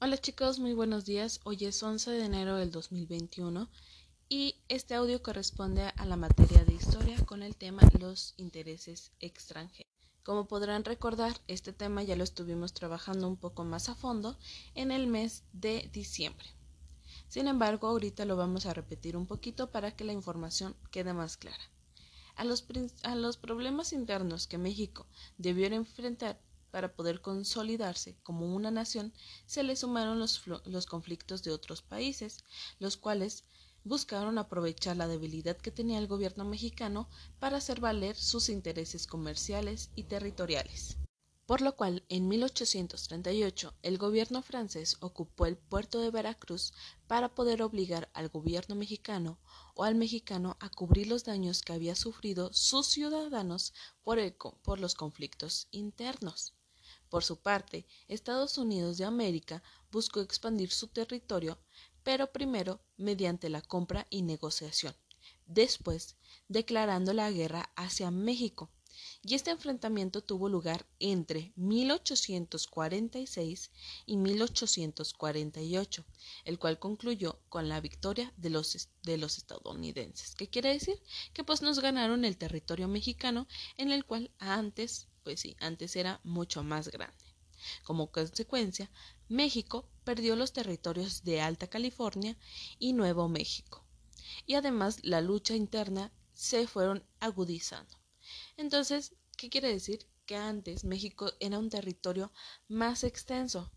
Hola chicos, muy buenos días. Hoy es 11 de enero del 2021 y este audio corresponde a la materia de historia con el tema los intereses extranjeros. Como podrán recordar, este tema ya lo estuvimos trabajando un poco más a fondo en el mes de diciembre. Sin embargo, ahorita lo vamos a repetir un poquito para que la información quede más clara. A los, a los problemas internos que México debió enfrentar para poder consolidarse como una nación, se le sumaron los, los, conflictos de otros países, los cuales buscaron aprovechar la debilidad que tenía el gobierno mexicano para hacer valer sus intereses comerciales y territoriales. Por lo cual, en 1838, el gobierno francés ocupó el puerto de Veracruz para poder obligar al gobierno mexicano o al mexicano a cubrir los daños que había sufrido sus ciudadanos por, el, por los conflictos internos. Por su parte, Estados Unidos de América buscó expandir su territorio, pero primero mediante la compra y negociación, después declarando la guerra hacia México. Y este enfrentamiento tuvo lugar entre 1846 y 1848, el cual concluyó con la victoria de los, de los estadounidenses. ¿Qué quiere decir? Que pues nos ganaron el territorio mexicano en el cual antes pues sí, antes era mucho más grande. Como consecuencia, México perdió los territorios de Alta California y Nuevo México. Y además la lucha interna se fueron agudizando. Entonces, ¿qué quiere decir? Que antes México era un territorio más extenso,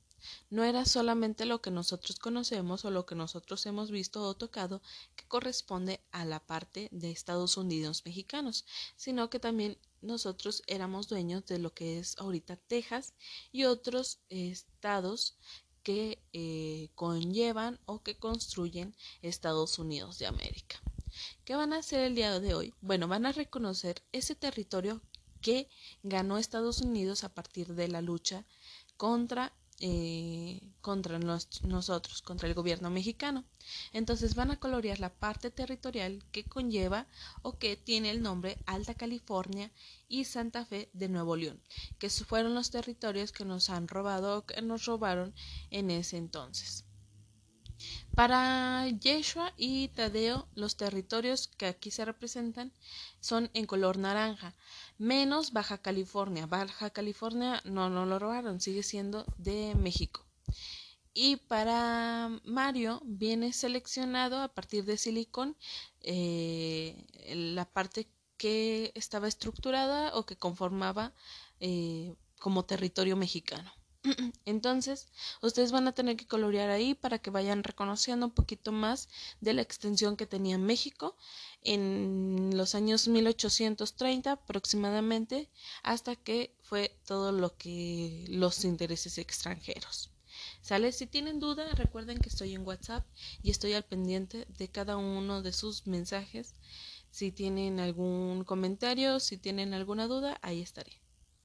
no era solamente lo que nosotros conocemos o lo que nosotros hemos visto o tocado que corresponde a la parte de Estados Unidos mexicanos, sino que también nosotros éramos dueños de lo que es ahorita Texas y otros estados que eh, conllevan o que construyen Estados Unidos de América. ¿Qué van a hacer el día de hoy? Bueno, van a reconocer ese territorio que ganó Estados Unidos a partir de la lucha contra eh, contra nosotros, contra el gobierno mexicano. Entonces van a colorear la parte territorial que conlleva o que tiene el nombre Alta California y Santa Fe de Nuevo León, que fueron los territorios que nos han robado o que nos robaron en ese entonces. Para Yeshua y Tadeo, los territorios que aquí se representan son en color naranja, menos Baja California. Baja California no, lo robaron, sigue siendo de México. Y para Mario viene seleccionado a partir de silicón eh, la parte que estaba estructurada o que conformaba eh, como territorio mexicano. Entonces, ustedes van a tener que colorear ahí para que vayan reconociendo un poquito más de la extensión que tenía México en los años 1830 aproximadamente hasta que fue todo lo que los intereses extranjeros. ¿Sale? Si tienen duda, recuerden que estoy en WhatsApp y estoy al pendiente de cada uno de sus mensajes. Si tienen algún comentario, si tienen alguna duda, ahí estaré.